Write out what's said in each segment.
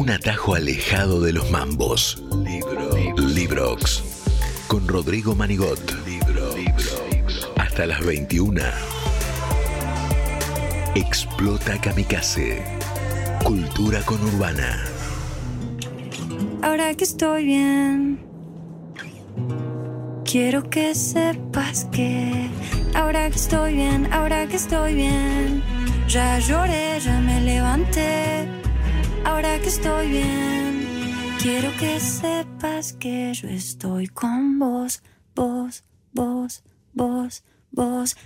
Un atajo alejado de los mambos. Libro. Librox. Con Rodrigo Manigot. Libro. Hasta las 21. Explota Kamikaze. Cultura con Urbana. Ahora que estoy bien, quiero que sepas que ahora que estoy bien, ahora que estoy bien, ya lloré, ya me levanté. Ahora que estoy bien, quiero que sepas que yo estoy con vos, vos, vos, vos, vos.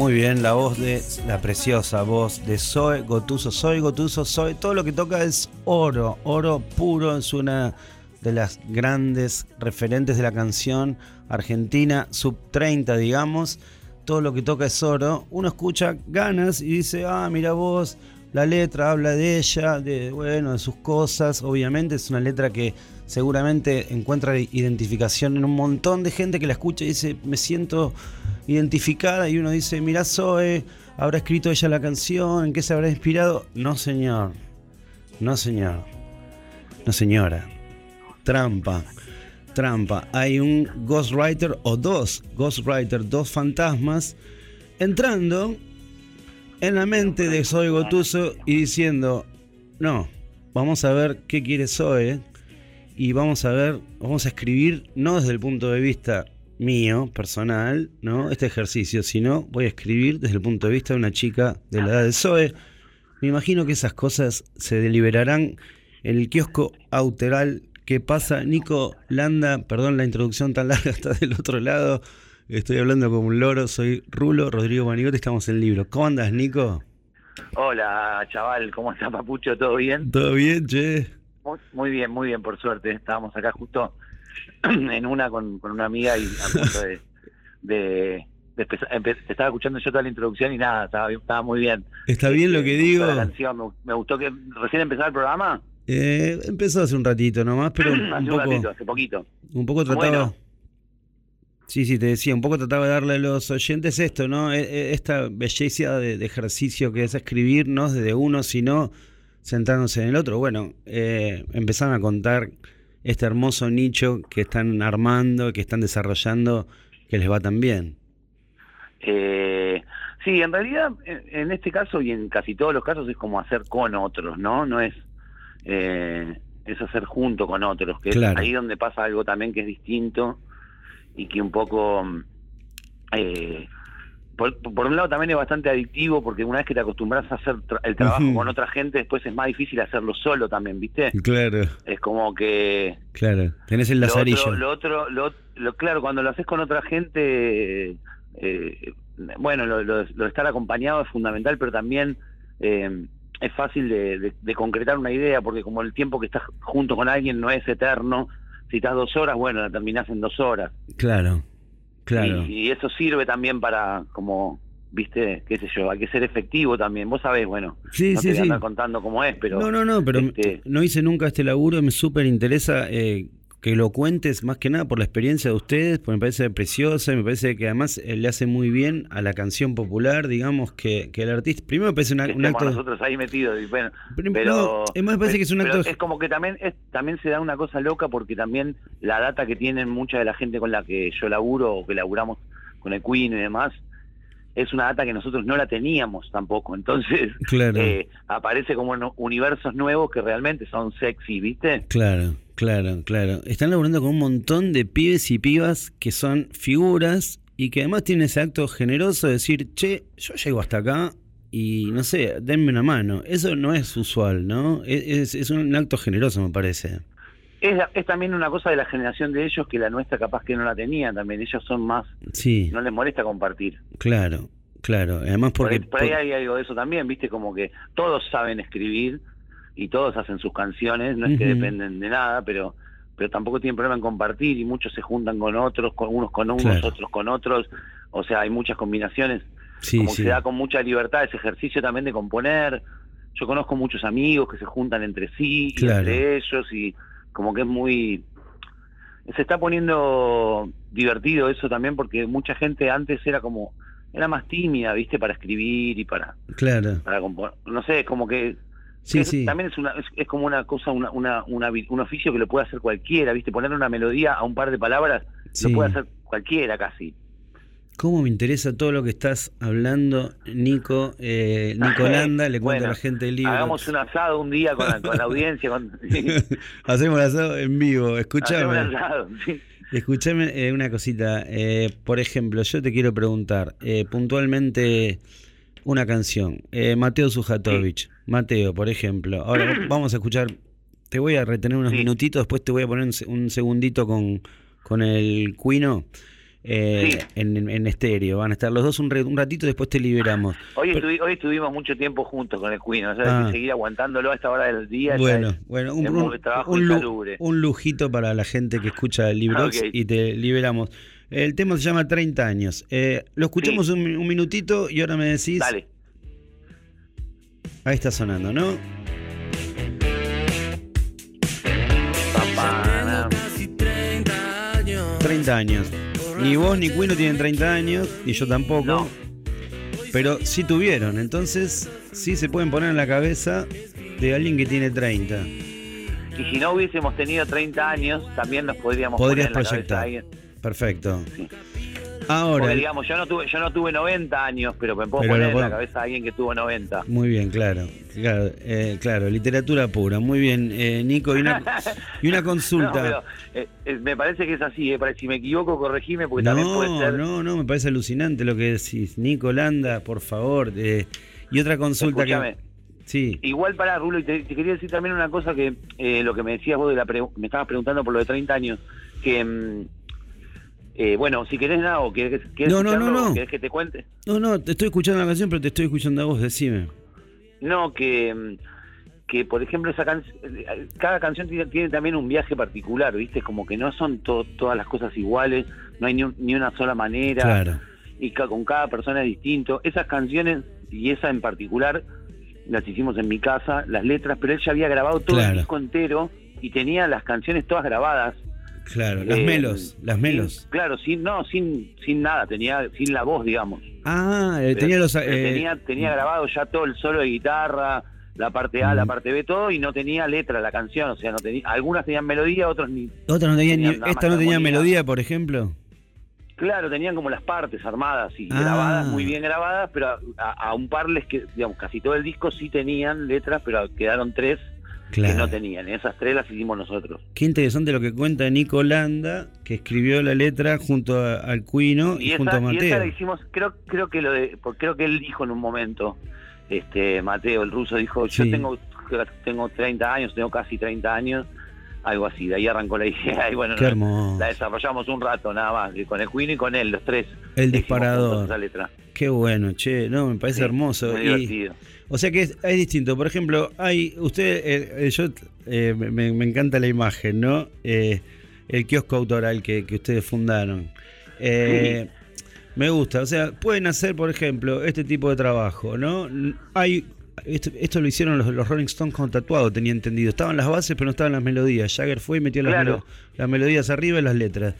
Muy bien, la voz de la preciosa voz de Zoe Gotuso. Soy Gotuso, soy. Todo lo que toca es oro, oro puro. Es una de las grandes referentes de la canción argentina, sub 30, digamos. Todo lo que toca es oro. Uno escucha ganas y dice, ah, mira vos, la letra habla de ella, de bueno, de sus cosas. Obviamente es una letra que seguramente encuentra identificación en un montón de gente que la escucha y dice, me siento identificada y uno dice, mira Zoe, habrá escrito ella la canción, ¿en qué se habrá inspirado? No señor, no señor, no señora, trampa, trampa. Hay un ghostwriter o dos ghostwriter, dos fantasmas entrando en la mente de Zoe Gotuso y diciendo, no, vamos a ver qué quiere Zoe y vamos a ver, vamos a escribir no desde el punto de vista mío, personal, ¿no? Este ejercicio, sino voy a escribir desde el punto de vista de una chica de la edad de Zoe. Me imagino que esas cosas se deliberarán en el kiosco Auteral que pasa Nico Landa, perdón la introducción tan larga, está del otro lado. Estoy hablando como un loro, soy Rulo, Rodrigo Manigote, estamos en el libro. ¿Cómo andas, Nico? Hola, chaval, ¿cómo está, Papucho? ¿Todo bien? ¿Todo bien, che? Muy, muy bien, muy bien, por suerte. Estábamos acá justo en una con, con una amiga y a punto de, de, estaba escuchando yo toda la introducción y nada, estaba, estaba muy bien. ¿Está bien lo que Me gustó digo? la canción, me gustó que recién empezaba el programa, Eh, empezó hace un ratito nomás, pero hace un poco, ratito, hace poquito. un poco trataba... Bueno. Sí, sí, te decía, un poco trataba de darle a los oyentes esto, ¿no? E- e- Esta belleza de, de ejercicio que es escribir, no desde uno, sino centrándose en el otro. Bueno, eh, empezaron a contar este hermoso nicho que están armando, que están desarrollando, que les va tan bien. Eh, sí, en realidad, en este caso y en casi todos los casos es como hacer con otros, ¿no? No es eh, es hacer junto con otros, que Claro. es ahí donde pasa algo también que es distinto y que un poco eh, por, por un lado también es bastante adictivo porque una vez que te acostumbras a hacer tra- el trabajo con otra gente después es más difícil hacerlo solo también, ¿viste? Claro, Es como que claro. Tenés el lo lazarillo. otro, lo otro, lo, lo- claro, cuando lo haces con otra gente, eh, bueno, lo, lo- lo de estar acompañado es fundamental, pero también eh, es fácil de, de- de concretar una idea, porque como el tiempo que estás junto con alguien no es eterno, si estás dos horas, bueno, la terminás en dos horas. Claro, claro. Y, y eso sirve también para, como, viste, qué sé yo, hay que ser efectivo también. Vos sabés, bueno, Sí, no sí, te voy a sí. contando cómo es, pero... No, no, no, pero este- no hice nunca este laburo, me súper interesa eh, que lo cuentes más que nada por la experiencia de ustedes, porque me parece preciosa, me parece que además eh, le hace muy bien a la canción popular, digamos, que, que el artista, primero me parece una- un acto... nosotros ahí metidos y bueno Pero- pero es más, me parece que es un acto- es como que también es, también se da una cosa loca porque también la data que tienen mucha de la gente con la que yo laburo o que laburamos con el Queen y demás es una data que nosotros no la teníamos tampoco. Entonces Claro. eh, aparece como en universos nuevos que realmente son sexy viste Claro, claro, claro. Están laburando con un montón de pibes y pibas que son figuras y que además tienen ese acto generoso de decir, che, yo llego hasta acá y no sé, denme una mano. Eso no es usual, ¿no? Es, es- un acto generoso, me parece. es, es también una cosa de la generación de ellos que la nuestra capaz que no la tenía también ellos son más Sí, no les molesta compartir claro, claro. Además Por porque... ahí, por ahí por- hay algo de eso también, viste, como que todos saben escribir y todos hacen sus canciones, no es que dependen de nada, pero pero tampoco tienen problema en compartir y muchos se juntan con otros, con unos con unos, Claro. otros con otros, o sea, hay muchas combinaciones, sí, como sí. que se da con mucha libertad ese ejercicio también de componer. Yo conozco muchos amigos que se juntan entre sí y entre ellos y como que es muy se está poniendo divertido eso también porque mucha gente antes era como era más tímida, ¿viste? Para escribir y para Claro. para componer. No sé, como que Sí, sí. también es una es, es como una cosa una, una, una vi- un oficio que lo puede hacer cualquiera, ¿viste? Poner una melodía a un par de palabras Sí. lo puede hacer cualquiera casi. ¿Cómo me interesa todo lo que estás hablando, Nico? Eh, Nico Landa, le cuento Bueno, a la gente del libro. Hagamos un asado un día con la, con la audiencia, con, Hacemos el asado en vivo. Hacemos un asado, sí. Escúchame eh, una cosita. Eh, por ejemplo, yo te quiero preguntar eh, puntualmente una canción. Mateo Sujatovich. Mateo, por ejemplo. Ahora vamos a escuchar. Te voy a retener unos Sí. minutitos, después te voy a poner un, se- un segundito con, con el Cuino. eh, Sí. en, en estéreo. Van a estar los dos un, re- un ratito, después te liberamos. Hoy, Pero- estuvi- hoy estuvimos mucho tiempo juntos con el Queen, o sea, Ah. que seguir aguantándolo a esta hora del día. Bueno, bueno, un, un- un un lujito para la gente que escucha Librox Ok. y te liberamos. El tema se llama 30 años. Eh, lo escuchamos Sí. un minutito y ahora me decís. Dale. Ahí está sonando, ¿no? Papá, Casi 30 años. 30 años. Ni vos ni Quino tienen 30 años, y yo tampoco. No. Pero sí tuvieron, entonces sí se pueden poner en la cabeza de alguien que tiene 30. Y si no hubiésemos tenido 30 años, también nos podríamos Podrías poner en la cabeza proyectar. a alguien. Perfecto. Sí. Ahora, Porque digamos, yo no tuve yo no tuve 90 años, pero me puedo Pero poner en la cabeza a alguien que tuvo 90. Muy bien, claro. Claro, eh, claro literatura pura. Muy bien, eh, Nico. Y una, y una No, consulta. pero eh, eh, me parece que es así, eh, si me equivoco, corregime, porque también puede No, ser... no, no, me parece alucinante lo que decís. Nico Landa, por favor. y otra consulta Escúchame. que. Sí, Igual para Rulo, y te, te quería decir también una cosa que eh, lo que me decías vos de la pre- me estabas preguntando por lo de 30 años, que mm, eh, bueno, si querés nada o querés, querés No, no, no, escucharlo, no. querés que te cuente. no, no, te estoy escuchando la canción, pero te estoy escuchando a vos, decime. No, que que por ejemplo esa can- cada canción tiene, tiene también un viaje particular, ¿viste? Como que no son to- todas las cosas iguales, no hay ni, un- ni una sola manera. Claro. y ca- con cada persona es distinto. Esas canciones y esa en particular las hicimos en mi casa, las letras, pero él ya había grabado todo Claro. el disco entero y tenía las canciones todas grabadas. Claro, las Eh, melos, las sin- melos. claro, sin no, sin sin nada, tenía sin la voz, digamos. Ah, eh, Pero- tenía los. eh, tenía tenía grabado ya todo el solo de guitarra, la parte A, la Mm. parte B, todo y no tenía letra la canción, o sea, no tenía algunas tenían melodía, otras ni Otras no tenían ni- tenían nada esta no tenía melodía, por ejemplo. Claro, tenían como las partes armadas y Ah. grabadas, muy bien grabadas, pero a, a- a un par les que, digamos, casi todo el disco sí tenían letras, pero quedaron tres que no tenían. Esas tres las hicimos nosotros. Qué interesante lo que cuenta Nico Landa, que escribió la letra junto a- al Cuino y, Y junto a esa, y esa Mateo. la hicimos, creo, creo que lo de, creo que él dijo en un momento, este Mateo, el ruso, dijo, yo Sí. tengo, tengo 30 años, tengo casi 30 años, algo así, de ahí arrancó la idea y bueno, Qué la- desarrollamos un rato nada más, con el Queen y con él, los tres. El disparador. Esa letra. Qué bueno, che, no, me parece Sí, hermoso. muy Y- divertido. O sea que es, es distinto. Por ejemplo, hay usted, eh, eh, yo eh, me, me encanta la imagen, ¿no? Eh, el kiosco autoral que, que ustedes fundaron. Me gusta, o sea, pueden hacer, por ejemplo, este tipo de trabajo, ¿no? Hay esto, esto lo hicieron los, los Rolling Stones con tatuado, tenía entendido. Estaban las bases, pero no estaban las melodías. Jagger fue y metió las, Claro. melo- las melodías arriba y las letras.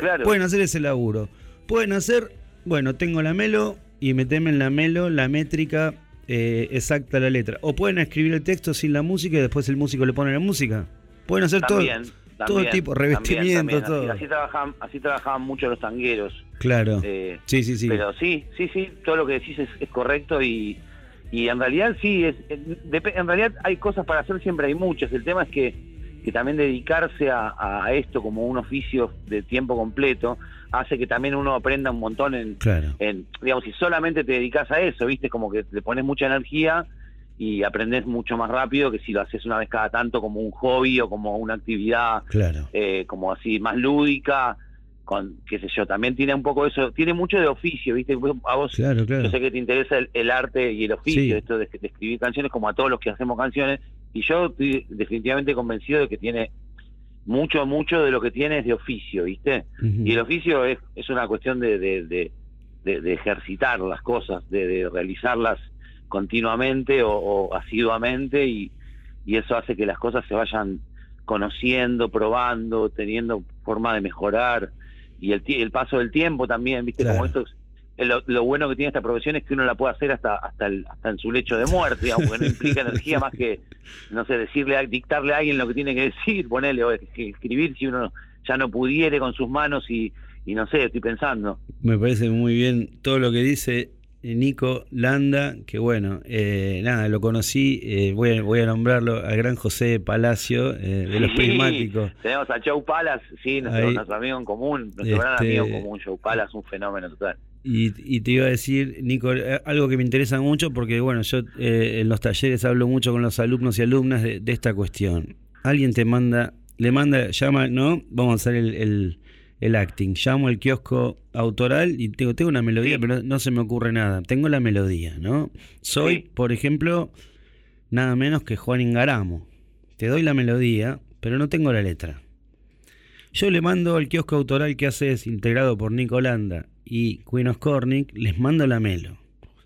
Claro. Pueden hacer ese laburo. Pueden hacer, bueno, tengo la melo y meteme en la melo la métrica eh, exacta la letra. O pueden escribir el texto sin la música y después el músico le pone la música. Pueden hacer todo, También, todo tipo, revestimiento, también. todo. Así, trabajaban, así trabajaban mucho los tangueros. Claro. eh, sí, sí, sí. Pero sí, sí, sí, todo lo que decís es, es correcto y, y en realidad sí, es, en realidad hay cosas para hacer, siempre hay muchas. El tema es que, que también dedicarse a, a esto como un oficio de tiempo completo hace que también uno aprenda un montón en, Claro. en, digamos, si solamente te dedicas a eso, viste, como que le pones mucha energía y aprendes mucho más rápido que si lo haces una vez cada tanto como un hobby o como una actividad Claro. eh, como así más lúdica, con qué sé yo, también tiene un poco eso, tiene mucho de oficio, viste, a vos Claro, claro. yo sé que te interesa el, el arte y el oficio, Sí. esto de, de escribir canciones como a todos los que hacemos canciones, y yo estoy definitivamente convencido de que tiene mucho, mucho de lo que tiene es de oficio, ¿viste? Y el oficio es, es una cuestión de, de, de, de- de ejercitar las cosas, de, de realizarlas continuamente o, o asiduamente y, y eso hace que las cosas se vayan conociendo, probando, teniendo forma de mejorar y el, el paso del tiempo también, ¿viste? Como esto lo, lo, bueno que tiene esta profesión es que uno la puede hacer hasta hasta, el, hasta en su lecho de muerte, digamos, que no implica energía más que, no sé, decirle, dictarle a alguien lo que tiene que decir, ponerle o escribir si uno ya no pudiere con sus manos y, y no sé, estoy pensando. Me parece muy bien todo lo que dice eh, Nico Landa, que bueno, eh, nada, lo conocí, eh, voy, a, voy a nombrarlo al gran José Palacio, de los prismáticos. Tenemos a Joe Palas, sí, nuestro, amigo en común, nuestro gran este, amigo en común, Joe Palas, un fenómeno total. Y, te iba a decir, Nico, algo que me interesa mucho, porque bueno, yo en los talleres hablo mucho con los alumnos y alumnas de, esta cuestión. Alguien te manda, le manda, llama, ¿no? Vamos a hacer el el acting. Llamo el kiosco autoral y tengo, tengo una melodía, pero no, se me ocurre nada. Tengo la melodía, ¿no? Soy, por ejemplo, nada menos que Juan Ingaramo. Te doy la melodía, pero no tengo la letra. Yo le mando al kiosco autoral que haces, integrado por Nico Landa y Queen Cornick, les mando la melo.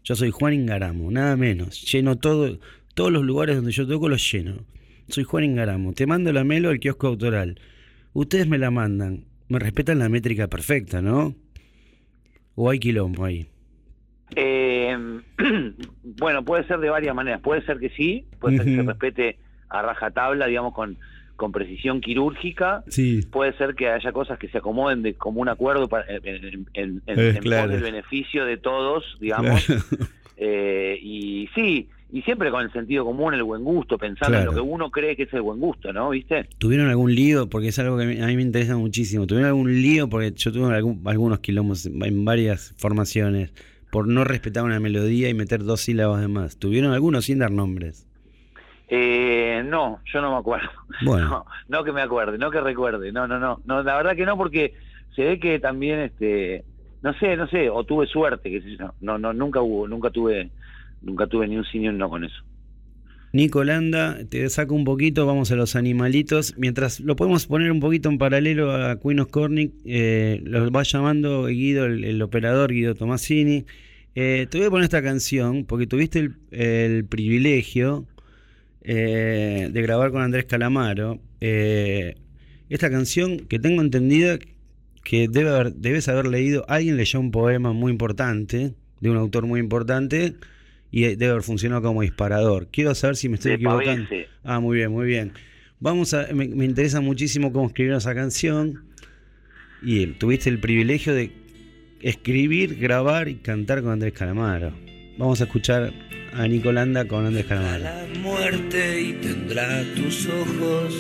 Yo soy Juan Ingaramo, nada menos. Lleno todo, todos los lugares donde yo toco los lleno. Soy Juan Ingaramo. Te mando la melo al kiosco autoral. Ustedes me la mandan me respetan la métrica perfecta, ¿no? ¿O hay quilombo ahí? Eh, bueno, puede ser de varias maneras. Puede ser que sí, puede ser que se respete a rajatabla, digamos, con, con precisión quirúrgica. Sí. Puede ser que haya cosas que se acomoden de como un acuerdo para, en, en, el beneficio de todos, digamos. Eh, y sí, y siempre con el sentido común, el buen gusto, pensando en lo que uno cree que es el buen gusto, ¿no? ¿Viste? ¿Tuvieron algún lío? Porque es algo que a mí, me interesa muchísimo. ¿Tuvieron algún lío? Porque yo tuve algunos quilombos en varias formaciones por no respetar una melodía y meter dos sílabas de más. ¿Tuvieron algunos sin dar nombres? Eh, no, yo no me acuerdo. Bueno. No, que me acuerde, no que recuerde. No, no, no, no. La verdad que no, porque se ve que también, este, no sé, no sé, o tuve suerte, que no, no, nunca hubo, nunca tuve nunca tuve ni un sí ni un no con eso. Nicolanda, te saco un poquito, vamos a los animalitos. Mientras lo podemos poner un poquito en paralelo a Queen of Cornick, eh, lo va llamando Guido, el, operador Guido Tomasini. Eh, te voy a poner esta canción porque tuviste el, privilegio eh, de grabar con Andrés Calamaro. esta canción que tengo entendida que debe haber, debes haber leído, alguien leyó un poema muy importante, de un autor muy importante y debe haber funcionado como disparador. Quiero saber si me estoy equivocando. Ah, muy bien, muy bien. Vamos a, me, interesa muchísimo cómo escribieron esa canción y tuviste el privilegio de escribir, grabar y cantar con Andrés Calamaro. Vamos a escuchar a Nicolanda con Andrés Calamaro. La muerte y tendrá tus ojos.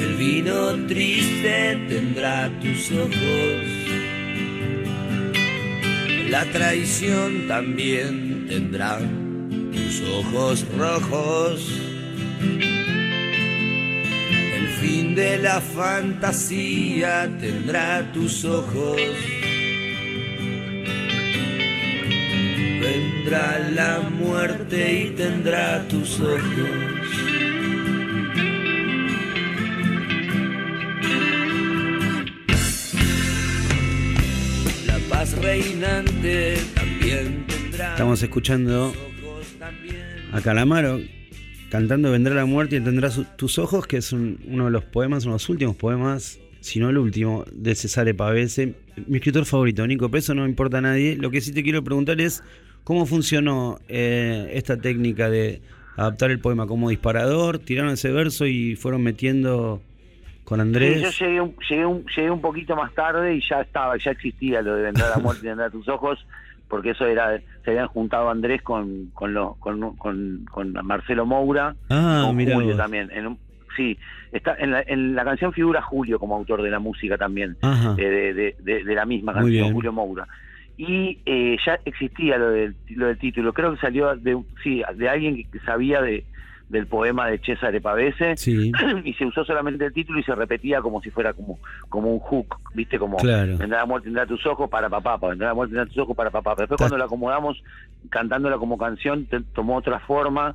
El vino triste tendrá tus ojos la traición también tendrá tus ojos rojos. El fin de la fantasía tendrá tus ojos. Vendrá la muerte y tendrá tus ojos. reinante también tendrá. Estamos escuchando a Calamaro cantando Vendrá la muerte y tendrá tus ojos, que es uno de los poemas, uno de los últimos poemas, si no el último, de Cesare Pavese. Mi escritor favorito, Nico, pero eso no importa a nadie. Lo que sí te quiero preguntar es cómo funcionó eh, esta técnica de adaptar el poema como disparador, tiraron ese verso y fueron metiendo con Andrés. yo llegué un, llegué, un, llegué un poquito más tarde y ya estaba, ya existía lo de Vendrá la muerte y vendrá tus ojos, porque eso era, se habían juntado Andrés con con, con, con, Marcelo Moura, ah, con Julio también. En sí, está en la, en la canción figura Julio como autor de la música también, eh, de, de, la misma canción, Julio Moura. Y eh, ya existía lo del, lo del título, creo que salió de, sí, de alguien que sabía de, del poema de César Pavese y se usó solamente el título y se repetía como si fuera como como un hook, ¿viste? Como vendrá la muerte, tendrá tus ojos para papá, vendrá la muerte, tendrá tus ojos para papá. Pero después cuando lo acomodamos cantándola como canción tomó otra forma.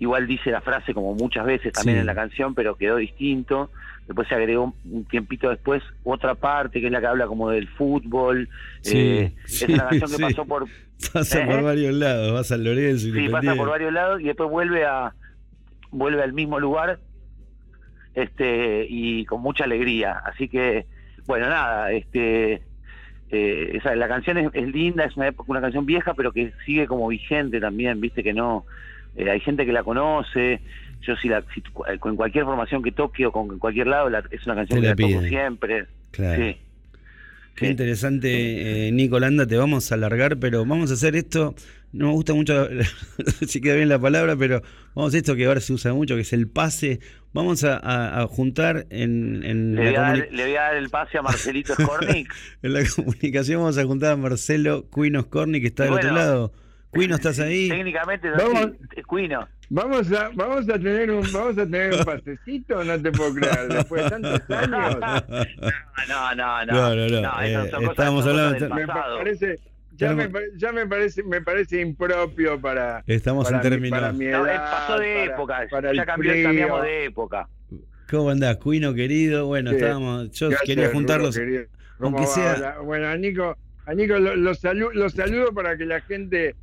Igual dice la frase como muchas veces también en la canción, pero quedó distinto. Después se agregó un tiempito después otra parte que es la que habla como del fútbol. Eh, es una canción que pasó por Pasa por ¿Eh? varios lados, vas al Lorenzo. Sí, pasa por varios lados y después vuelve a vuelve al mismo lugar este y con mucha alegría. Así que, bueno, nada, este eh, esa, la canción es, es linda, es una, una canción vieja, pero que sigue como vigente también, viste que no, eh, hay gente que la conoce, yo si la, si, con cualquier formación que toque o con cualquier lado, la, es una canción que la toco siempre. Claro. Sí. Qué Sí. interesante, eh, Nicolanda, te vamos a alargar, pero vamos a hacer esto. No me gusta mucho si queda bien la palabra, pero vamos a esto que ahora se usa mucho, que es el pase. Vamos a, a- a juntar en, en Le voy, la a dar, le voy a dar el pase a Marcelito Skornik. en la comunicación, vamos a juntar a Marcelo Cuinos Corni, que está del otro lado. Cuino, ¿estás ahí? Técnicamente es Vamos. Cuino. Vamos a, vamos a tener un, vamos a tener un pasecito, no te puedo creer, después de tantos años. No, no, no. No, no, no, esas eh, cosas- cosas hablando- del Me parece, ya me, ya me parece, me parece impropio para, Estamos para, en mi, términos. para mi No, edad. eh, pasó de para- época, para ya cambió, cambiamos de época. ¿Cómo andás, Cuino querido? Bueno, Sí. estábamos. Yo Gracias, quería juntarlos. querido. ¿Cómo aunque va? sea- Hola. Bueno, a Nico, a Nico lo, lo salu- lo saludo para que la gente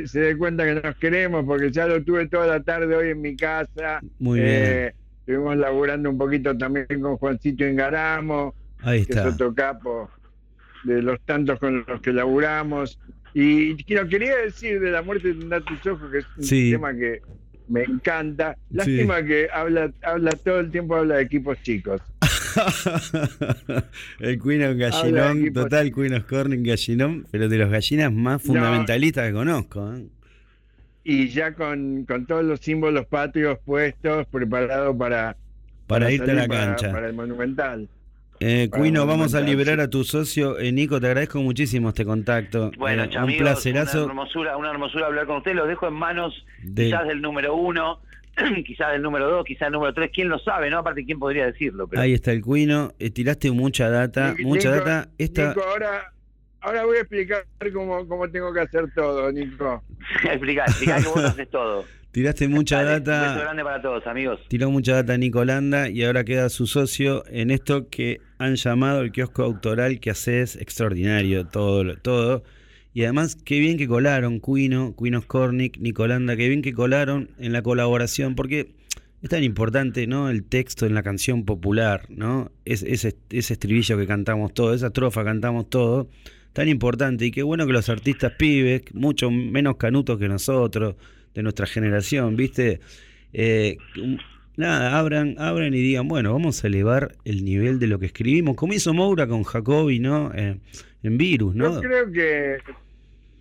se, se dé cuenta que nos queremos, porque ya lo tuve toda la tarde hoy en mi casa. Muy bien. Eh, Estuvimos laburando un poquito también con Juancito Ingaramo, Ahí que es está. otro capo de los tantos con los que laburamos. Y lo quería decir de la muerte de tus ojos, que es un Sí. tema que me encanta. Lástima que habla, habla todo el tiempo habla de equipos chicos. el Cuino Habla de gallinón, total Cuino Corning gallinón, pero de los gallinas más fundamentalistas que conozco. ¿eh? Y ya con, con todos los símbolos patrios puestos, preparado para, Para irte a la para- cancha. Para, el Monumental. Eh, para Cuino, vamos a liberar a tu socio. Eh, Nico, te agradezco muchísimo este contacto. Bueno, Eh, un chamigos, placerazo. Una hermosura, una hermosura hablar con ustedes. Los dejo en manos De- quizás del número uno, quizás del número dos, quizás del número tres. ¿Quién lo sabe, no? Aparte, ¿quién podría decirlo? Pero... Ahí está el Cuino. Eh, tiraste mucha data, Nico- mucha data. Esta, Nico, ahora, ahora voy a explicar cómo, cómo tengo que hacer todo, Nico. explicar, explicar que vos haces todo. tiraste mucha Dale, Un beso data. grande para todos, amigos. Tiró mucha data Nicolanda y ahora queda su socio en esto que han llamado el kiosco autoral que haces extraordinario, todo, lo- todo. Y además, qué bien que colaron Cuino, Cuinos Cornic, Nicolanda, qué bien que colaron en la colaboración, porque es tan importante, ¿no? El texto en la canción popular, ¿no? Es, ese, ese estribillo que cantamos todo, esa estrofa cantamos todo, tan importante. Y qué bueno que los artistas pibes, mucho menos canutos que nosotros, de nuestra generación, ¿viste? Eh, nada, abran, abran y digan, bueno, vamos a elevar el nivel de lo que escribimos, como hizo Moura con Jacobi, ¿no? Eh, en Virus, ¿no? Yo creo que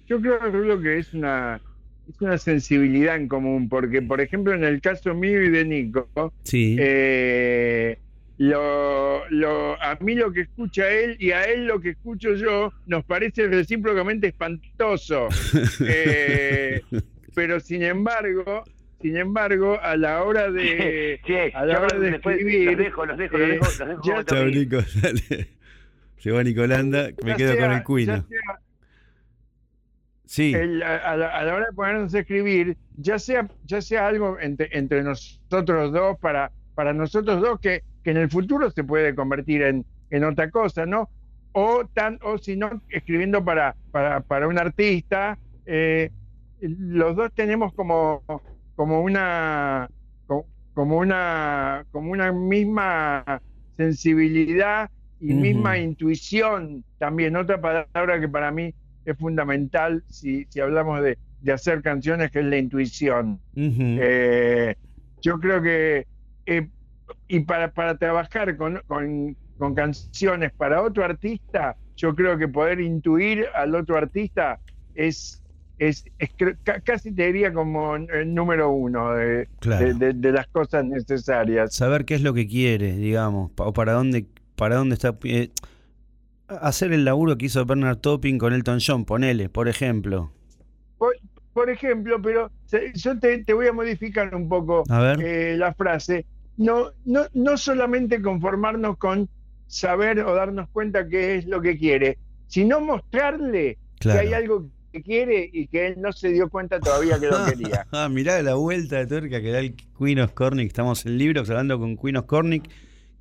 yo creo que es una es una sensibilidad en común, porque por ejemplo en el caso mío y de Nico, Sí. eh, lo, lo, a mí lo que escucha él y a él lo que escucho yo nos parece recíprocamente espantoso. Eh, pero sin embargo, sin embargo, a la hora de Sí, a la hora de después escribir, los dejo, los dejo, los eh, dejo, los dejo ya como Chao. Nico, dale. Se va Nicolanda, me ya quedo con el Cuino. ya Sí, el- a, a la, a la hora de ponernos a escribir, ya sea, ya sea algo entre, entre nosotros dos, para, para nosotros dos, que, que en el futuro se puede convertir en, en otra cosa, ¿no? O, tan, o si no, escribiendo para, para, para un artista, eh, los dos tenemos como, como una co- como una como una misma sensibilidad y Ujú. misma intuición también. Otra palabra que para mí es fundamental si, si hablamos de, de hacer canciones que es la intuición. Eh, yo creo que eh, y para, para trabajar con, con, con canciones para otro artista, yo creo que poder intuir al otro artista es, es, es casi te diría como el número uno de, Claro. de, de- de las cosas necesarias. saber qué es lo que quiere, digamos, o para dónde, para dónde está. eh, hacer el laburo que hizo Bernard Topping con Elton John, ponele, por ejemplo. Por ejemplo, pero yo te, te voy a modificar un poco eh, la frase. No, no, no solamente conformarnos con saber o darnos cuenta qué es lo que quiere, sino mostrarle claro. que hay algo que quiere y que él no se dio cuenta todavía que lo quería. Ah, mirá la vuelta de tuerca que da el Quinos Cornick. Estamos en libros hablando con Quinos Cornick,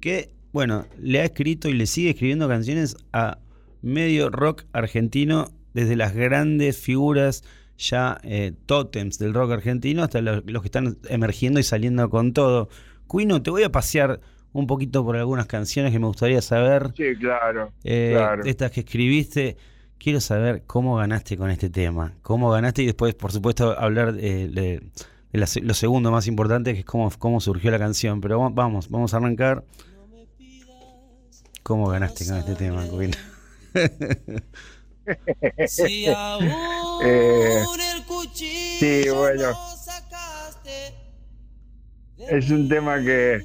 que, bueno, le ha escrito y le sigue escribiendo canciones a medio rock argentino, desde las grandes figuras ya eh, tótems del rock argentino hasta los, los que están emergiendo y saliendo con todo. Cuino, te voy a pasear un poquito por algunas canciones que me gustaría saber. Sí, claro. Eh, claro. Estas que escribiste. Quiero saber cómo ganaste con este tema. Cómo ganaste y después, por supuesto, hablar de, de- de la se- lo segundo más importante, que es cómo, cómo surgió la canción. Pero va- vamos, vamos a arrancar. ¿Cómo ganaste con este tema? Si aún Eh, el cuchillo sí, bueno. no sacaste Es un tema que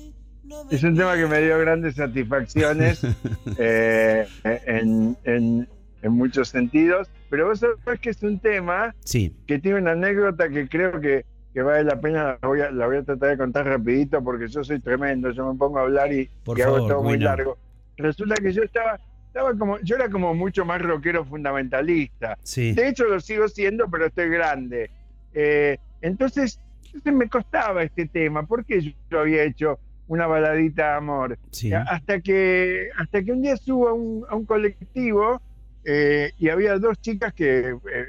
es un tema que me dio grandes satisfacciones eh, en, en- en muchos sentidos. Pero vos sabés que es un tema Sí, que tiene una anécdota que creo que, que vale la pena, la voy, a, la voy a tratar de contar rapidito porque yo soy tremendo, yo me pongo a hablar y, Por y hago todo muy largo. Resulta que yo estaba, estaba como, yo era como mucho más rockero fundamentalista. sí. De hecho lo sigo siendo, pero estoy grande. Eh, entonces, entonces me costaba este tema, porque yo, yo había hecho una baladita de amor. sí. Hasta que, hasta que un día subo a un, a un colectivo eh, y había dos chicas que eh, eh,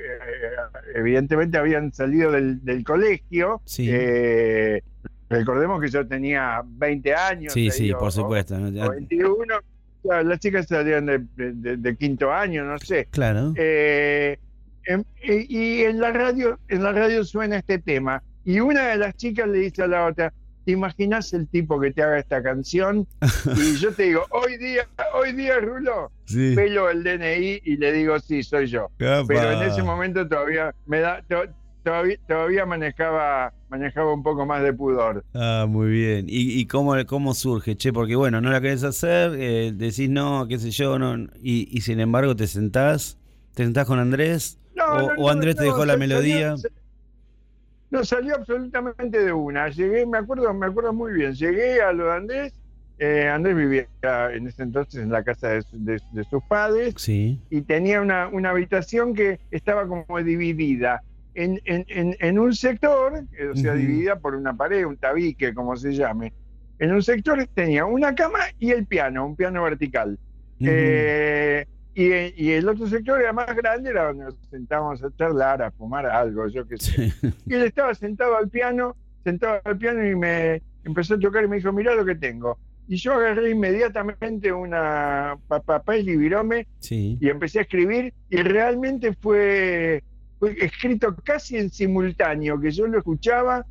evidentemente habían salido del, del colegio. Sí. Eh, recordemos que yo tenía 20 años. Sí, sí, digo, por supuesto. ¿no? o 21. Claro, las chicas salían de, de- de quinto año, no sé. Claro. Em- y en la radio, en la radio suena este tema. Y una de las chicas le dice a la otra, ¿te imaginas el tipo que te haga esta canción? Y yo te digo, hoy día, hoy día, Rulo, Sí. pelo el DNI y le digo, sí, soy yo. Pero en ese momento todavía me da, to- todavía, todavía manejaba, manejaba un poco más de pudor. Ah, muy bien. ¿Y, y cómo, cómo surge? Che, porque bueno, no la querés hacer, eh, decís no, qué sé yo, no, y, y sin embargo te sentás, te sentás con Andrés, No, o, no, o no, Andrés te dejó la melodía. No, salió absolutamente de una. Llegué, me acuerdo, me acuerdo muy bien. Llegué a lo de Andrés. eh, Andrés vivía en ese entonces en la casa de, su- de- de sus padres Sí, y tenía una, una habitación que estaba como dividida en, en, en, en un sector, o sea, dividida por una pared, un tabique, como se llame. En un sector tenía una cama y el piano, un piano vertical. Eh, y, y el otro sector era más grande, era donde nos sentábamos a charlar, a fumar algo, yo qué sé. Sí. Y él estaba sentado al piano, sentado al piano y me empezó a tocar y me dijo, mirá lo que tengo. Y yo agarré inmediatamente una pa- papel y virome sí. y empecé a escribir y realmente fue, fue escrito casi en simultáneo, que yo lo escuchaba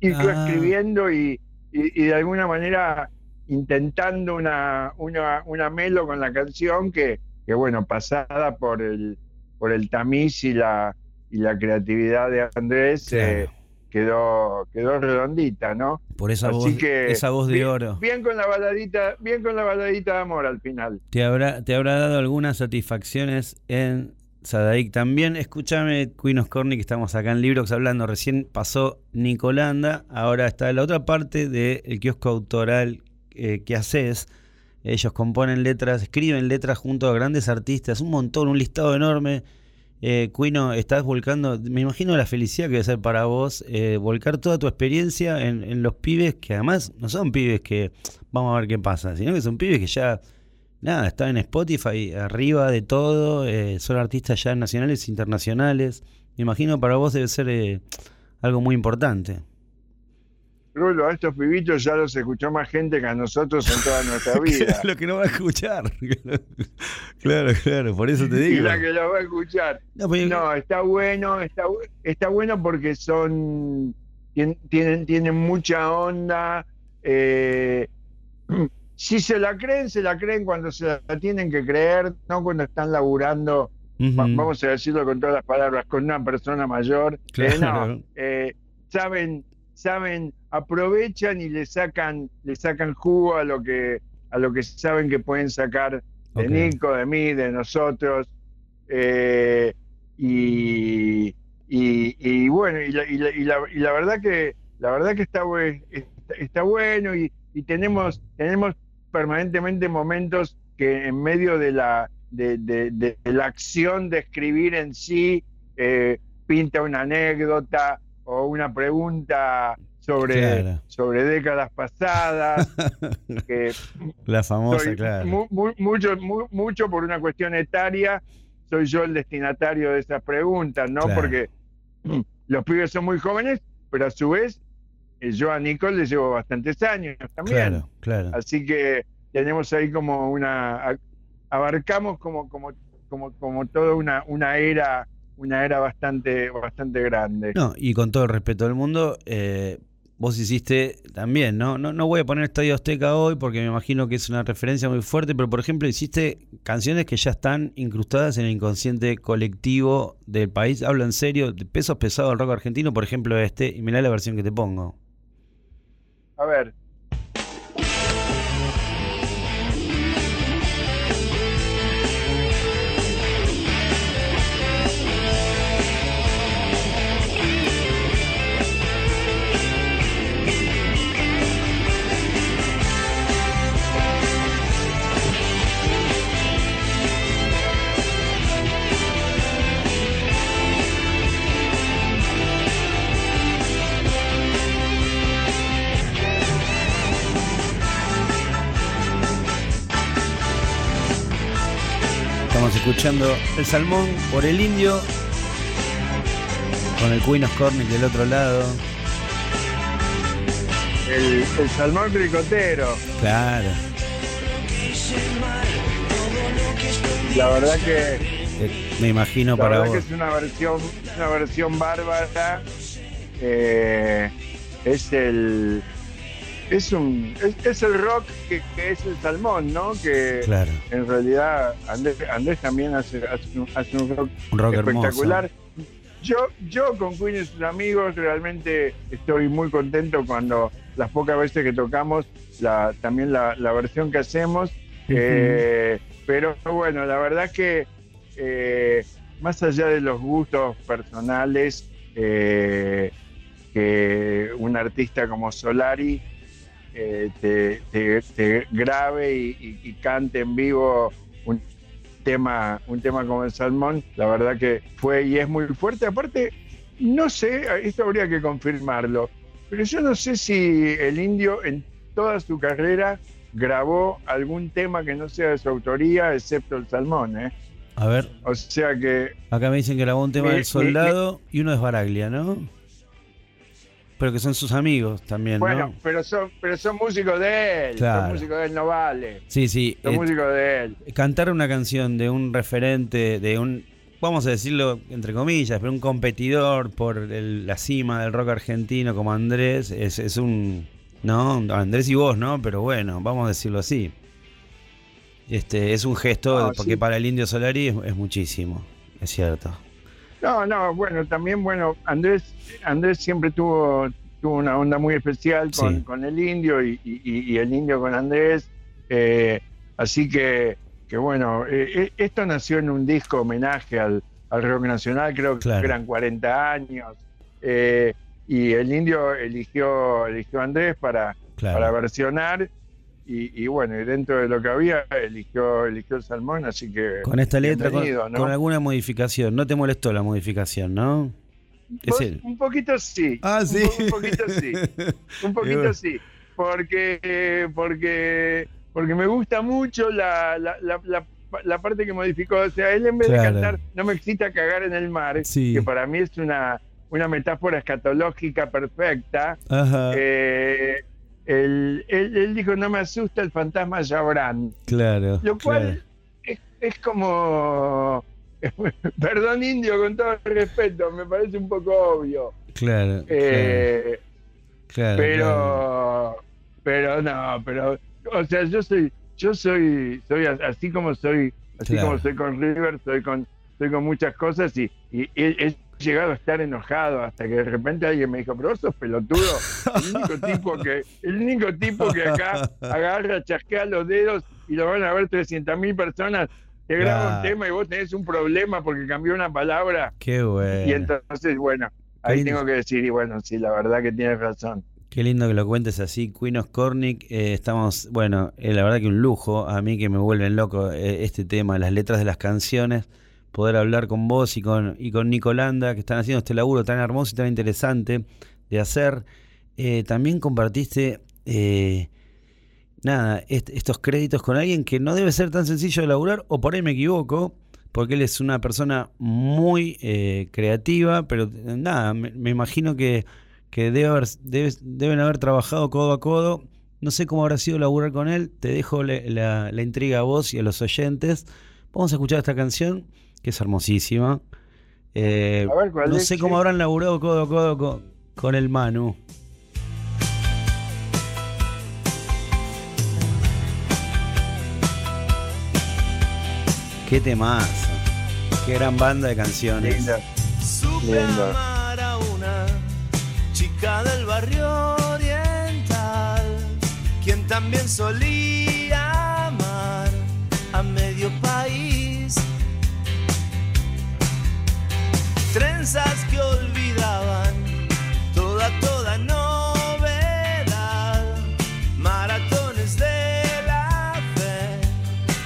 y Ah. escribiendo y, y- y de alguna manera intentando una, una, una melo con la canción que, que bueno, pasada por el, por el tamiz y la, y la creatividad de Andrés, eh, quedó, quedó redondita, ¿no? Por esa Así voz, que esa voz de bien, oro. Bien con la baladita, bien con la baladita de amor al final. ¿Te habrá, te habrá dado algunas satisfacciones en Sadaic también? Escúchame, Queen of Corny, que estamos acá en Librox hablando. Recién pasó Nicolanda, ahora está la otra parte del kiosco autoral eh, que haces. Ellos componen letras, escriben letras junto a grandes artistas, un montón, un listado enorme. Eh, Cuino, estás volcando, me imagino la felicidad que debe ser para vos, eh, volcar toda tu experiencia en, en los pibes que además no son pibes que vamos a ver qué pasa, sino que son pibes que ya, nada, están en Spotify, arriba de todo, eh, son artistas ya nacionales e internacionales. Me imagino para vos debe ser eh, algo muy importante. Rulo, a estos pibitos ya los escuchó más gente que a nosotros en toda nuestra vida. lo que no va a escuchar. claro, claro, por eso te y digo. la que lo va a escuchar. No, pero- No, está bueno, está, bu- está bueno porque son, tien- tienen, tienen mucha onda. eh, si se la creen, se la creen cuando se la tienen que creer, no cuando están laburando, vamos a decirlo con todas las palabras, con una persona mayor. Eh, Claro. no, eh, saben, saben, aprovechan y le sacan, le sacan jugo a lo que, a lo que saben que pueden sacar de. Nico, de mí, de nosotros. eh, y, y, y bueno, y la, y, la, y, la, y la verdad que la verdad que está, bue- está, está bueno y, y tenemos, tenemos permanentemente momentos que en medio de la, de, de- de la acción de escribir en sí eh, pinta una anécdota o una pregunta sobre, Claro. sobre décadas pasadas. que La famosa, claro. mu- mu- mucho, mu- mucho por una cuestión etaria, soy yo el destinatario de esas preguntas, ¿no? Claro. Porque los pibes son muy jóvenes, pero a su vez eh, yo a Nicole le llevo bastantes años también. Claro, claro. Así que tenemos ahí como una abarcamos como como como como toda una una era una era bastante bastante grande. No, y con todo el respeto del mundo, eh, vos hiciste también, ¿no? ¿no? No voy a poner Estadio Azteca hoy porque me imagino que es una referencia muy fuerte, pero por ejemplo hiciste canciones que ya están incrustadas en el inconsciente colectivo del país. Hablo en serio, de pesos pesados del rock argentino, por ejemplo este, y mirá la versión que te pongo. A ver. Escuchando El Salmón por el Indio, con el Queen of Cornick del otro lado. El, salmón ricotero. Claro. La verdad que. Eh, me imagino para vos. que es una versión, una versión bárbara. Eh, es el es un es, el rock que, es el salmón, ¿no? Que en realidad Andrés, también hace, hace, un, rock, espectacular. Yo, yo con Queen y sus amigos realmente estoy muy contento cuando las pocas veces que tocamos, la, también la, versión que hacemos. Eh, pero bueno, la verdad que eh, más allá de los gustos personales, eh, que un artista como Solari eh, te, grabe y, cante en vivo un tema, un tema como el Salmón, la verdad que fue y es muy fuerte. Aparte, no sé, esto habría que confirmarlo, pero yo no sé si el indio en toda su carrera grabó algún tema que no sea de su autoría, excepto el Salmón, ¿eh? A ver. O sea que. Acá me dicen que grabó un tema del soldado y uno de Baraglia, ¿no? Pero que son sus amigos también, bueno, pero son, pero son músicos de él. Son músicos de él, no vale. Sí, sí. Son músicos de él. Cantar una canción de un referente, de un, vamos a decirlo entre comillas, pero un competidor por la cima del rock argentino como Andrés, es, es un. No, Andrés y vos, ¿no? Pero bueno, vamos a decirlo así. Este, es un gesto, porque para el Indio Solari es muchísimo, es cierto. No, no, bueno, también, bueno, Andrés, Andrés siempre tuvo, tuvo una onda muy especial con, el indio y, el indio con Andrés. Eh, así que, que bueno, eh, eh, esto nació en un disco homenaje al, rock nacional, creo que eran 40 años. y el indio eligió, eligió a Andrés para, para versionar y, bueno, y dentro de lo que había, eligió, eligió el salmón, así que. Con esta letra, con, alguna modificación. No te molestó la modificación, ¿no? Un poquito sí. Ah, sí. Un, poquito sí. un poquito sí. Porque, porque, porque me gusta mucho la, la, la, la parte que modificó. O sea, él en vez de cantar No me excita cagar en el mar, que para mí es una, una metáfora escatológica perfecta. Ajá. Eh, él, él, dijo, no me asusta el fantasma Jabrán. Claro. Lo cual Es, como... Perdón, indio, con todo el respeto, me parece un poco obvio. Claro. Eh, claro, pero, pero no, pero, o sea, yo soy, yo soy, soy así como soy, así como soy con River, soy con, soy con muchas cosas y, y, llegado a estar enojado hasta que de repente alguien me dijo, pero vos sos pelotudo. El único tipo que, el único tipo que acá agarra, chasquea los dedos y lo van a ver 300 mil personas que graba un tema y vos tenés un problema porque cambió una palabra. Qué bueno. Y entonces, bueno, ahí tengo que decir, y bueno, sí, la verdad que tienes razón. Qué lindo que lo cuentes así, Queen of Cornick. Eh, estamos, bueno, eh, la verdad que un lujo a mí que me vuelven loco eh, este tema, las letras de las canciones poder hablar con vos y con, y con Nicolanda, que están haciendo este laburo tan hermoso y tan interesante de hacer. Eh, también compartiste, eh, nada, estos créditos con alguien que no debe ser tan sencillo de laburar, o por ahí me equivoco, porque él es una persona muy eh, creativa, pero nada, me, imagino que, que debe haber, debe- deben haber trabajado codo a codo. No sé cómo habrá sido laburar con él. Te dejo la intriga a vos y a los oyentes. Vamos a escuchar esta canción, que es hermosísima. Eh, ver, ¿cuál no sé cómo habrán laburado codo a codo con, con el Manu. Qué temazo. Qué gran banda de canciones. Linda. Supe Lindo. amar a una chica del barrio oriental, quien también solía Que olvidaban toda, toda novedad. Maratones de la fe,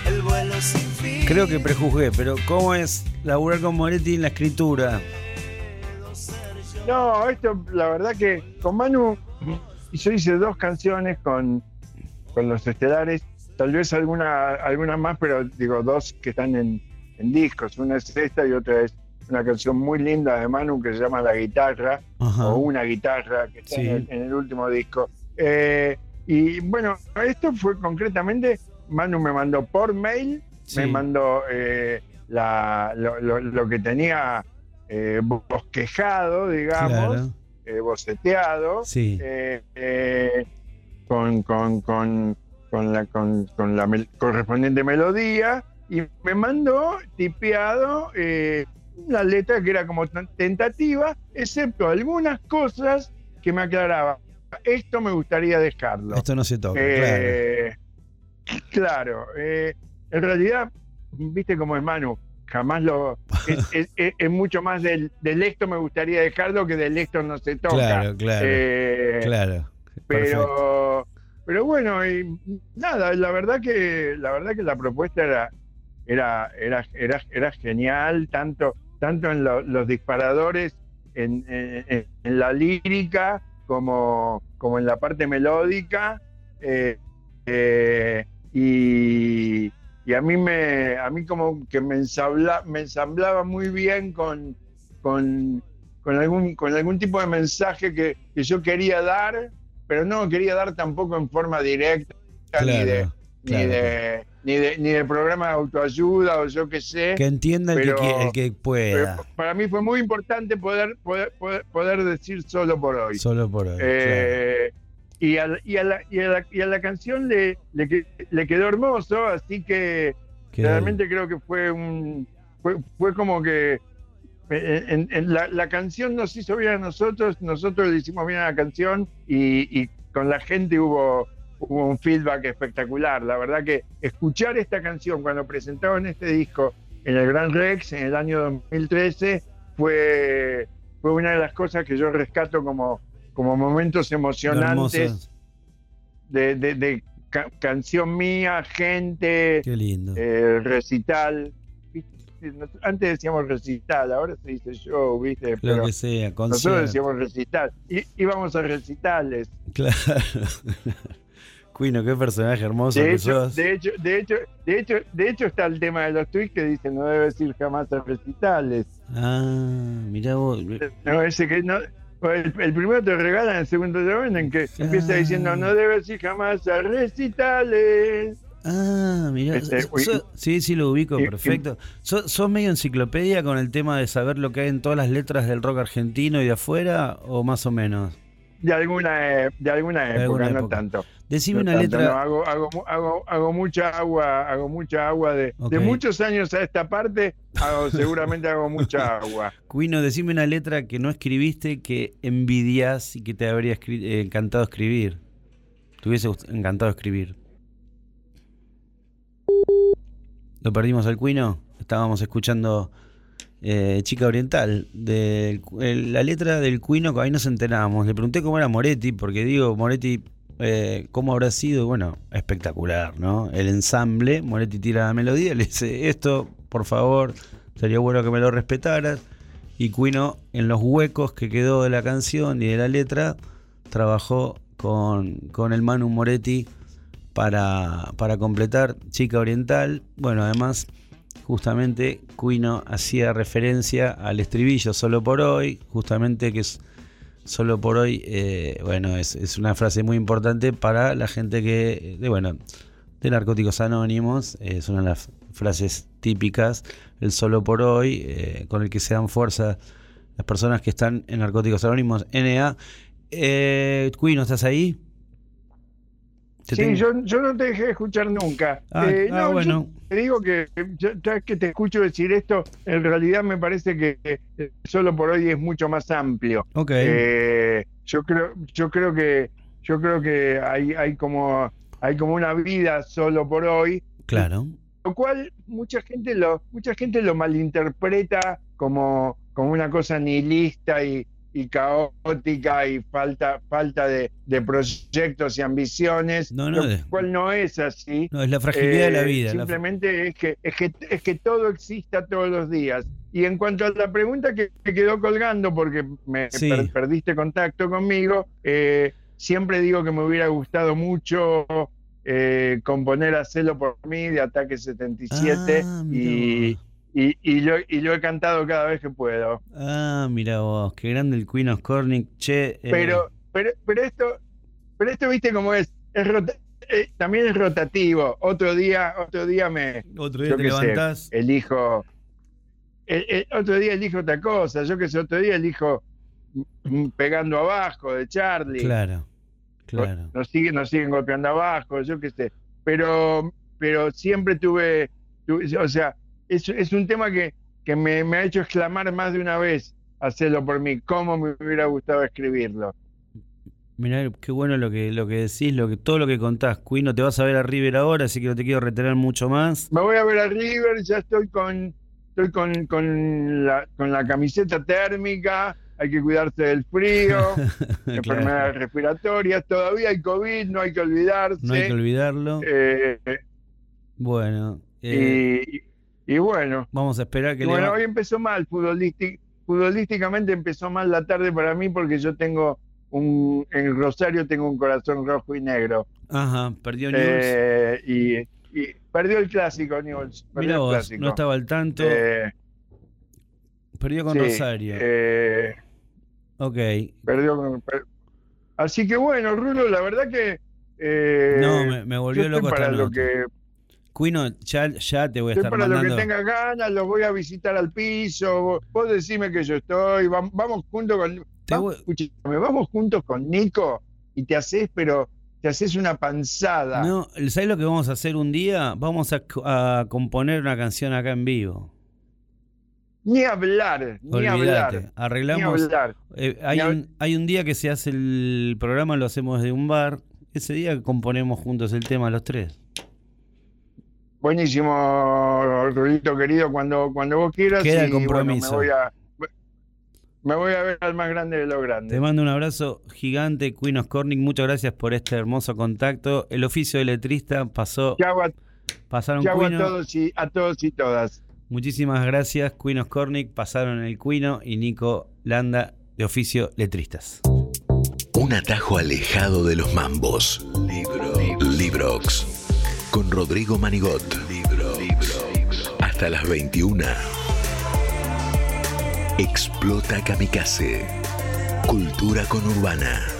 el vuelo sin fin. Creo que prejuzgué, pero ¿cómo es laburar con Moretti en la escritura? No, esto, la verdad que con Manu, yo hice dos canciones con, con los estelares, tal vez alguna, alguna más, pero digo, dos que están en, en discos. Una es esta y otra es una canción muy linda de Manu que se llama La Guitarra, Ajá. o Una Guitarra, que está Sí. en, el, en el último disco. Eh, y bueno, esto fue concretamente, Manu me mandó por mail, Sí. me mandó eh, la- lo, lo- lo que tenía eh, bosquejado, digamos, Claro. boceteado, Sí. con, con, con, con la, con, con la mel- correspondiente melodía, y me mandó tipeado eh, una letra que era como tentativa, excepto algunas cosas que me aclaraba. Esto me gustaría dejarlo. Esto no se toca, Eh, claro, eh, en realidad, viste cómo es Manu, jamás lo. Es, es- es- es mucho más del, del esto me gustaría dejarlo que del esto no se toca. claro. Claro, claro. Eh, claro. Pero, pero bueno, y nada, la verdad que la verdad que la propuesta era era era era, era genial, tanto tanto en lo- los disparadores, en, en- en la lírica como como en la parte melódica. eh, eh, y, y a mí me a mí como que me ensambla, me ensamblaba muy bien con, con, con algún con algún tipo de mensaje que, que yo quería dar pero no quería dar tampoco en forma directa ni de Claro, ni de ni de ni de programa de autoayuda o yo qué sé Que entienda el, que, el pueda. para mí fue muy importante poder poder poder, poder decir solo por hoy Solo por hoy. eh, y, a, la- y, a la, y, a la, y a la canción le, le, que- le quedó hermoso, así que realmente creo que fue un fue, fue como que eh, en- en la, la canción nos hizo bien a nosotros, nosotros le hicimos bien a la canción y, y con la gente hubo, hubo un feedback espectacular. La verdad que escuchar esta canción cuando presentaban este disco en el Gran Rex en el año 2013 fue, fue una de las cosas que yo rescato como, como momentos emocionantes de, de- de ca- canción mía, gente, Qué lindo. eh, recital. Antes decíamos recital, ahora se dice show, ¿viste? Lo Pero que sea, nosotros decíamos recital. Y íbamos a recitales. Claro. Cuino, qué personaje hermoso De que hecho, sos. de hecho, de hecho, de hecho, de hecho está el tema de los tweets que dicen no debes ir jamás a recitales. Ah, mirá vos. No, ese que no. El, el primero te regalan, el segundo te venden, que empieza diciendo no debes ir jamás a recitales. Ah, mirá. Este, so- so- sí, sí, lo ubico, y- perfecto. So- ¿Sos medio enciclopedia con el tema de saber lo que hay en todas las letras del rock argentino y de afuera o más o menos? De alguna, e- de alguna época, alguna no época. tanto. Decime No una tanto, letra. no, hago, hago, hago, hago mucha agua, hago mucha agua de, de muchos años a esta parte, hago, seguramente hago mucha agua. Cuino, decime una letra que no escribiste que envidias y que te habría escri- eh, encantado escribir. Te hubiese encantado escribir. ¿Lo perdimos al Cuino? Estábamos escuchando eh, Chica Oriental. la letra del Cuino, ahí nos enteramos. Le pregunté cómo era Moretti, porque digo, Moretti, eh, ¿cómo habrá sido? Bueno, espectacular, ¿no? El ensamble, Moretti tira la melodía, le dice, esto, por favor, sería bueno que me lo respetaras. Y Cuino, en los huecos que quedó de la canción y de la letra, trabajó con, con el Manu Moretti para, para completar Chica Oriental. Bueno, además, justamente Cuino hacía referencia al estribillo solo por hoy, justamente que es solo por hoy, eh, bueno, es, una frase muy importante para la gente que, de, bueno, de Narcóticos Anónimos, eh, es una de las frases típicas, el solo por hoy, eh, con el que se dan fuerza las personas que están en Narcóticos Anónimos, NA. Eh, Cuino, ¿estás ahí? Te Sí, tengo- yo, yo no te dejé escuchar nunca. Ah, Eh, ah, no, bueno. yo te digo que yo- que te escucho decir esto, en realidad me parece que eh, solo por hoy es mucho más amplio. Ok. Eh, yo creo, yo creo que, yo creo que hay, hay como, hay como una vida solo por hoy, claro. lo cual mucha gente lo, mucha gente lo malinterpreta como, como una cosa nihilista y, y caótica y falta, falta de, de proyectos y ambiciones, No, no, lo cual no es así. No, es la fragilidad de la Eh, vida. la Simplemente es que, es que es que todo exista todos los días. Y en cuanto a la pregunta que me quedó colgando, porque me Sí. per- perdiste contacto conmigo, eh, siempre digo que me hubiera gustado mucho eh, componer Hacelo por mí de Ataque 77 Ah, y. y, y lo, y lo he cantado cada vez que puedo. Ah, mira vos, qué grande el Queen of Cornick. Che, eh, Pero, pero, pero esto, pero esto viste cómo es, es rota- eh, también es rotativo. Otro día, otro día me, otro día te sé, levantás. elijo, el- el otro día elijo otra cosa, yo que sé, otro día elijo pegando abajo de Charlie, Claro, claro. nos siguen, nos siguen golpeando abajo, yo qué sé, pero, pero siempre tuve, tuve- o sea, es, es un tema que, que me, me ha hecho exclamar más de una vez, hacerlo por mí, cómo me hubiera gustado escribirlo. Mirá, qué bueno lo que, lo que decís, lo que, todo lo que contás. Queen, te vas a ver a River ahora, así que no te quiero retener mucho más. Me voy a ver a River, ya estoy con, estoy con, con, la, con la camiseta térmica, hay que cuidarse del frío, Claro, enfermedades respiratorias, todavía hay COVID, no hay que olvidarse. No hay que olvidarlo. eh, Bueno, eh, y, y bueno, vamos a esperar que y le bueno, va- hoy empezó mal, futbolístic- futbolísticamente empezó mal la tarde para mí porque yo tengo un, en Rosario tengo un corazón rojo y negro. Ajá, perdió News. Eh, y, y perdió el clásico, Newell's. Mira vos, clásico. no estaba al tanto. Eh, perdió con sí, Rosario. eh, ok. perdió con- per- Así que bueno, Rulo, la verdad que. eh, No, me, volvió loco esta para lo nota. que Quino, ya, ya te voy a Estoy estar para lo que mandando. tenga ganas, los voy a visitar al piso. Vos, decime que yo estoy. vam- Vamos juntos con. Vamos, voy- escúchame, vamos juntos con Nico y te haces, pero te haces una panzada. No, ¿sabes lo que vamos a hacer un día? Vamos a, co- a componer una canción acá en vivo. Ni hablar, ni hablar. Ni Arreglamos. hablar. eh, hay, Ni hab- un, hay un día que se hace el programa, lo hacemos de un bar. Ese día componemos juntos el tema los tres. Buenísimo, Rulito querido, cuando, cuando vos quieras. Queda el y, bueno, compromiso. me, voy a, me voy a ver al más grande de los Te grandes. mando un abrazo gigante, Queen of Corning. Muchas gracias por este hermoso contacto. El oficio de letrista pasó. Chau a, Pasaron chau a todos y a todos y todas. Muchísimas gracias, Queen of Cornick. Pasaron el Quino y Nico Landa de oficio letristas. Un atajo alejado de los mambos. Libro. Librox. Con Rodrigo Manigot. Hasta las 21. Explota Kamikaze. Cultura conurbana.